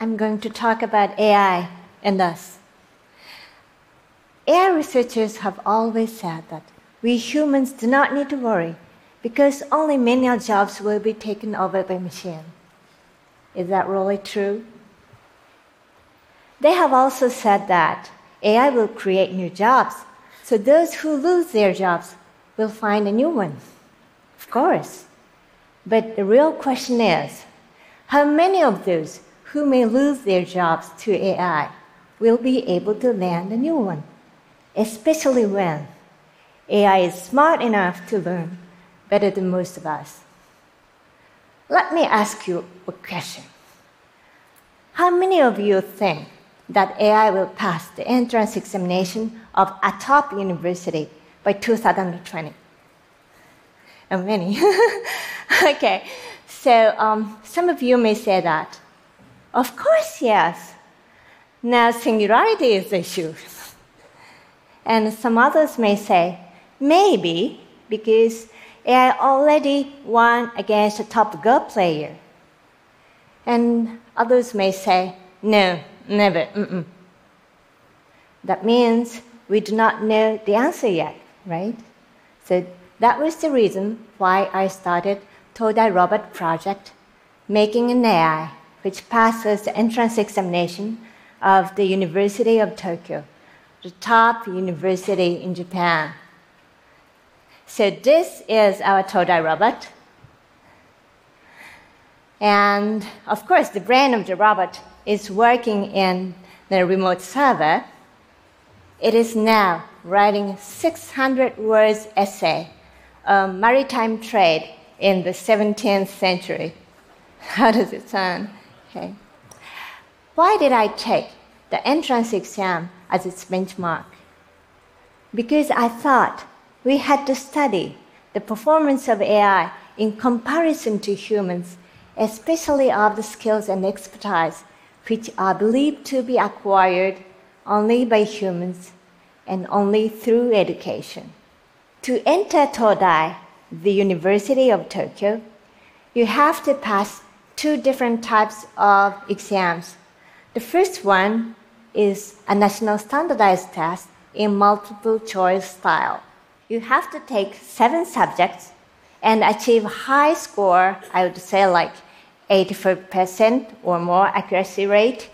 I'm going to talk about AI and us. AI researchers have always said that we humans do not need to worry because only menial jobs will be taken over by machine. Is that really true? They have also said that AI will create new jobs, so those who lose their jobs will find a new one. Of course. But the real question is how many of those who may lose their jobs to AI will be able to land a new one, especially when AI is smart enough to learn better than most of us. Let me ask you a question. How many of you think that AI will pass the entrance examination of a top university by 2020? And many. okay, so um, some of you may say that. Of course, yes. Now, singularity is the issue. and some others may say, maybe, because AI already won against a top Go player. And others may say, no, never. Mm-mm. That means we do not know the answer yet, right? So that was the reason why I started Todai Robot Project, making an AI which passes the entrance examination of the University of Tokyo, the top university in Japan. So this is our Todai robot. And of course, the brain of the robot is working in the remote server. It is now writing 600 words essay on maritime trade in the 17th century. How does it sound? Okay. Why did I take the entrance exam as its benchmark? Because I thought we had to study the performance of AI in comparison to humans, especially of the skills and expertise which are believed to be acquired only by humans and only through education. To enter Todai, the University of Tokyo, you have to pass two different types of exams. The first one is a national standardized test in multiple choice style you have to take seven subjects and achieve high score, I would say like 84% or more accuracy rate,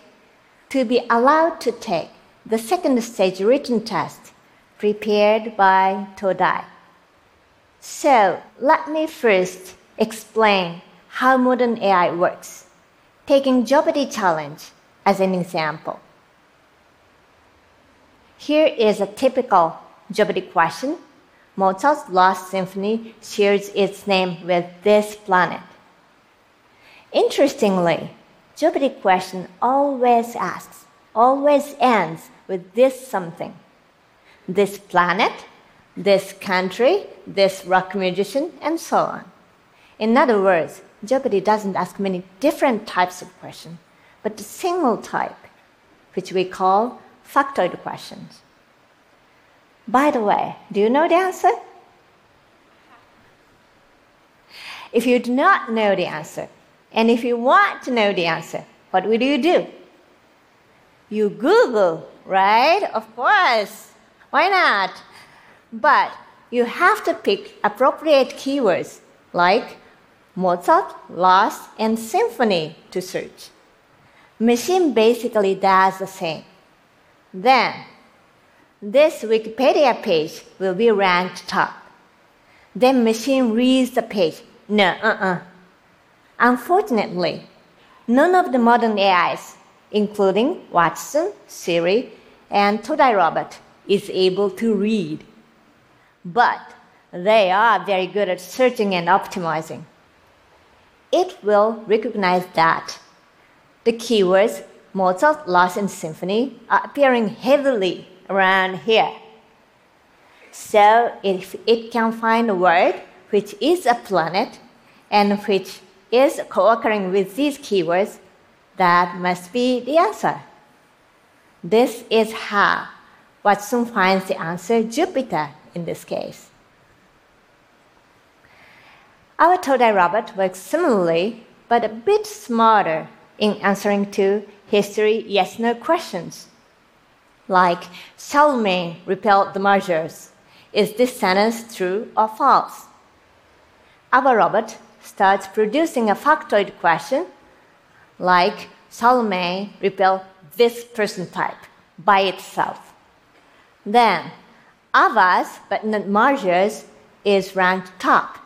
to be allowed to take the second stage written test prepared by Todai. So let me first explain how modern AI works, taking Jeopardy challenge as an example. Here is a typical Jeopardy question Mozart's Last Symphony shares its name with this planet. Interestingly, Jeopardy question always asks, always ends with this something. This planet, this country, this rock musician, and so on. In other words, Jeopardy doesn't ask many different types of questions, but a single type, which we call factoid questions. By the way, do you know the answer? If you do not know the answer, and if you want to know the answer, what will you do? You Google, right? Of course. Why not? But you have to pick appropriate keywords like Mozart, Last, and Symphony to search. Machine basically does the same. Then this Wikipedia page will be ranked top. Then machine reads the page. No, uh-uh. Unfortunately, none of the modern AIs, including Watson, Siri, and Todai Robot, is able to read. But they are very good at searching and optimizing. It will recognize that the keywords Mozart, Last, and Symphony are appearing heavily around here. So if it can find a word which is a planet and which is co-occurring with these keywords, that must be the answer. This is how Watson finds the answer Jupiter in this case. Our Todai robot works similarly, but a bit smarter in answering to history yes no questions. Like Salome repelled the Magyars. Is this sentence true or false? Our robot starts producing a factoid question like Salome repelled this person type by itself. Then Avars, but not Magyars, is ranked top.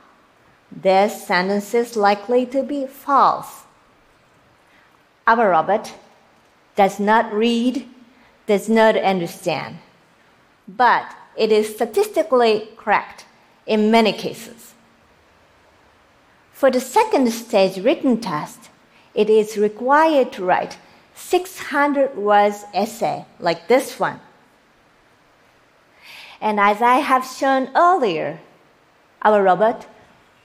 This sentence is likely to be false. Our robot does not read, does not understand, but it is statistically correct in many cases. For the second stage written test, it is required to write 600 words essay like this one. And as I have shown earlier, our robot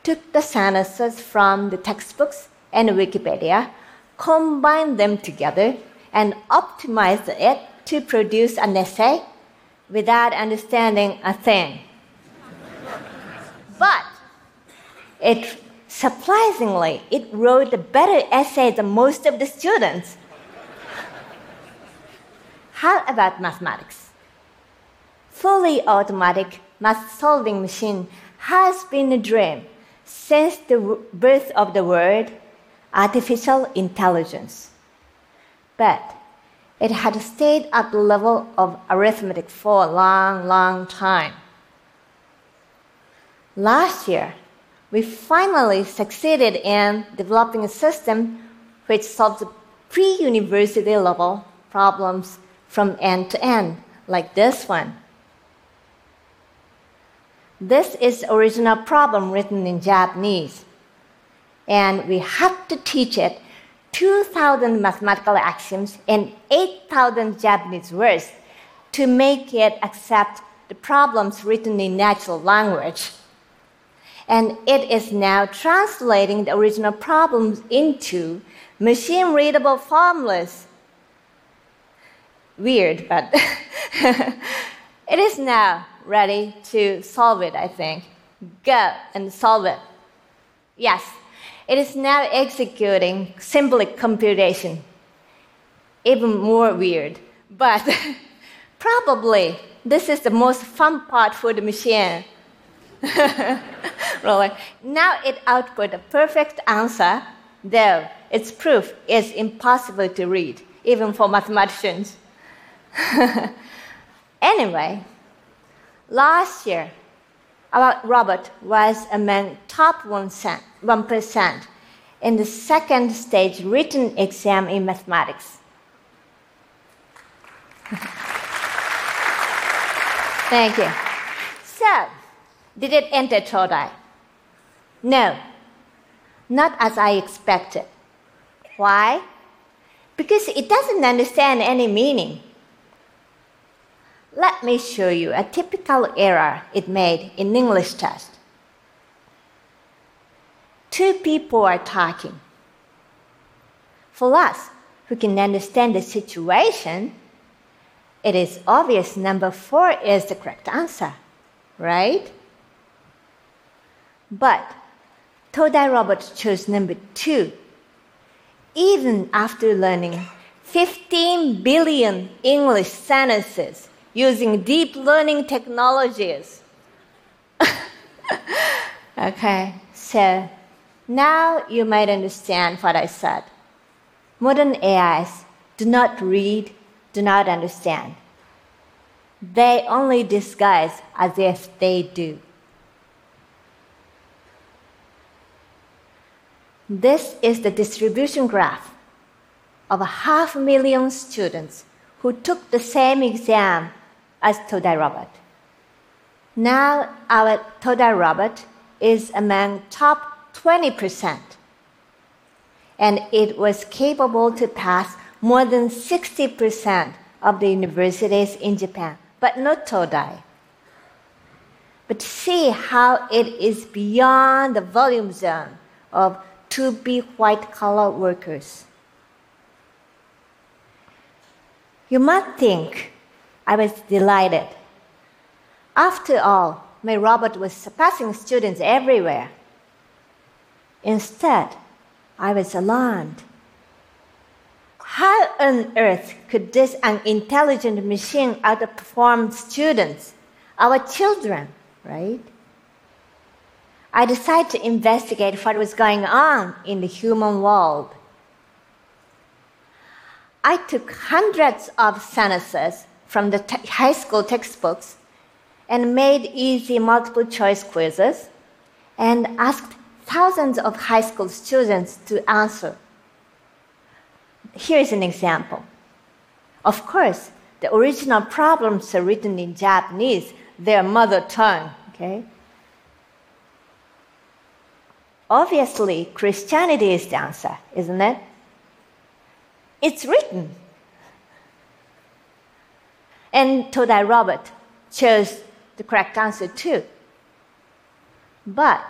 took the sentences from the textbooks and Wikipedia, combined them together, and optimized it to produce an essay without understanding a thing. but it surprisingly, it wrote a better essay than most of the students. How about mathematics? Fully automatic math solving machine has been a dream since the birth of the word artificial intelligence. But it had stayed at the level of arithmetic for a long, long time. Last year, we finally succeeded in developing a system which solves pre university level problems from end to end, like this one. This is original problem written in Japanese. And we have to teach it 2,000 mathematical axioms and 8,000 Japanese words to make it accept the problems written in natural language. And it is now translating the original problems into machine readable formulas. Weird, but it is now ready to solve it, I think. Go and solve it. Yes, it is now executing symbolic computation. Even more weird. But probably this is the most fun part for the machine. Now it output a perfect answer, though its proof is impossible to read, even for mathematicians. anyway, Last year, our robot was among top 1% in the second stage written exam in mathematics. Thank you. So, did it enter Todai? No, not as I expected. Why? Because it doesn't understand any meaning. Let me show you a typical error it made in English test. Two people are talking. For us, who can understand the situation, it is obvious number four is the correct answer, right? But Todai Robot chose number two, even after learning 15 billion English sentences using deep learning technologies. okay, so now you might understand what I said. Modern AIs do not read, do not understand. They only disguise as if they do. This is the distribution graph of a half million students who took the same exam as Todai robot. Now our Todai robot is among top 20%. And it was capable to pass more than 60% of the universities in Japan, but not Todai. But see how it is beyond the volume zone of to be white collar workers. You might think I was delighted. After all, my robot was surpassing students everywhere. Instead, I was alarmed. how on earth could this unintelligent machine outperform students, our children, right? I decided to investigate what was going on in the human world. I took hundreds of sentences from the high school textbooks and made easy multiple choice quizzes and asked thousands of high school students to answer. Here is an example. Of course, the original problems are written in Japanese, their mother tongue, okay? Obviously, Christianity is the answer, isn't it? It's written. And Todai Robot chose the correct answer too. But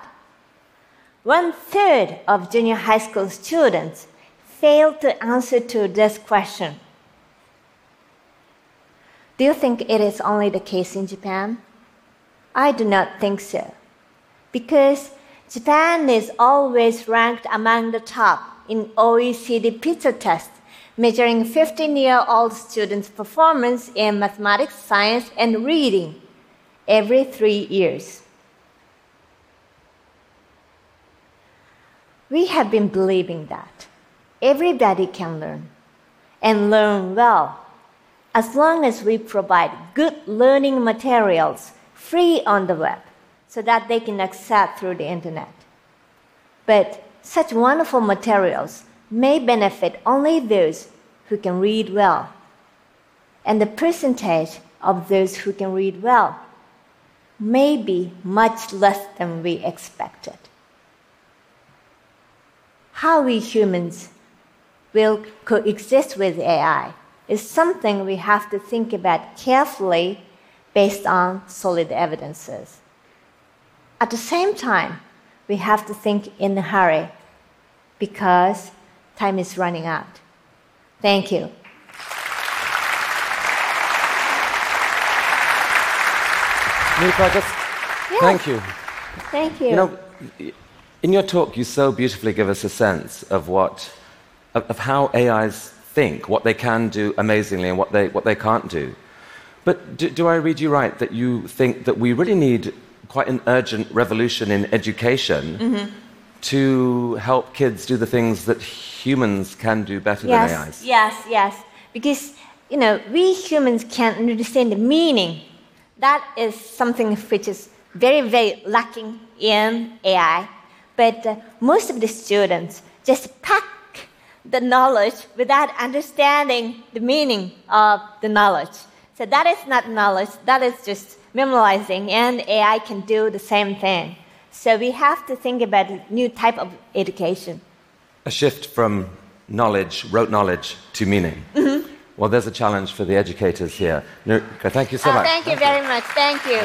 one third of junior high school students failed to answer to this question. Do you think it is only the case in Japan? I do not think so. Because Japan is always ranked among the top in OECD PISA test, measuring 15 year old students' performance in mathematics, science, and reading every three years. We have been believing that everybody can learn and learn well as long as we provide good learning materials free on the web so that they can access through the internet. But such wonderful materials may benefit only those who can read well. And the percentage of those who can read well may be much less than we expected. How we humans will coexist with AI is something we have to think about carefully based on solid evidences. At the same time, we have to think in a hurry because time is running out. Thank you. Nipa, just Yes. thank you. Thank you. You know, in your talk, you so beautifully give us a sense of what, of, how AIs think, what they can do amazingly, and what they what they can't do. But do, do I read you right that you think that we really need quite an urgent revolution in education Mm-hmm. to help kids do the things that humans can do better yes, than AIs? yes, yes. Because you know, we humans can understand the meaning. That is something which is very, very lacking in AI. But uh, most of the students just pack the knowledge without understanding the meaning of the knowledge. So that is not knowledge. That is just memorizing, and AI can do the same thing. So we have to think about a new type of education. A shift from knowledge, rote knowledge, to meaning. Mm-hmm. Well, there's a challenge for the educators here. Thank you so Oh, much. thank you very much. Thank you.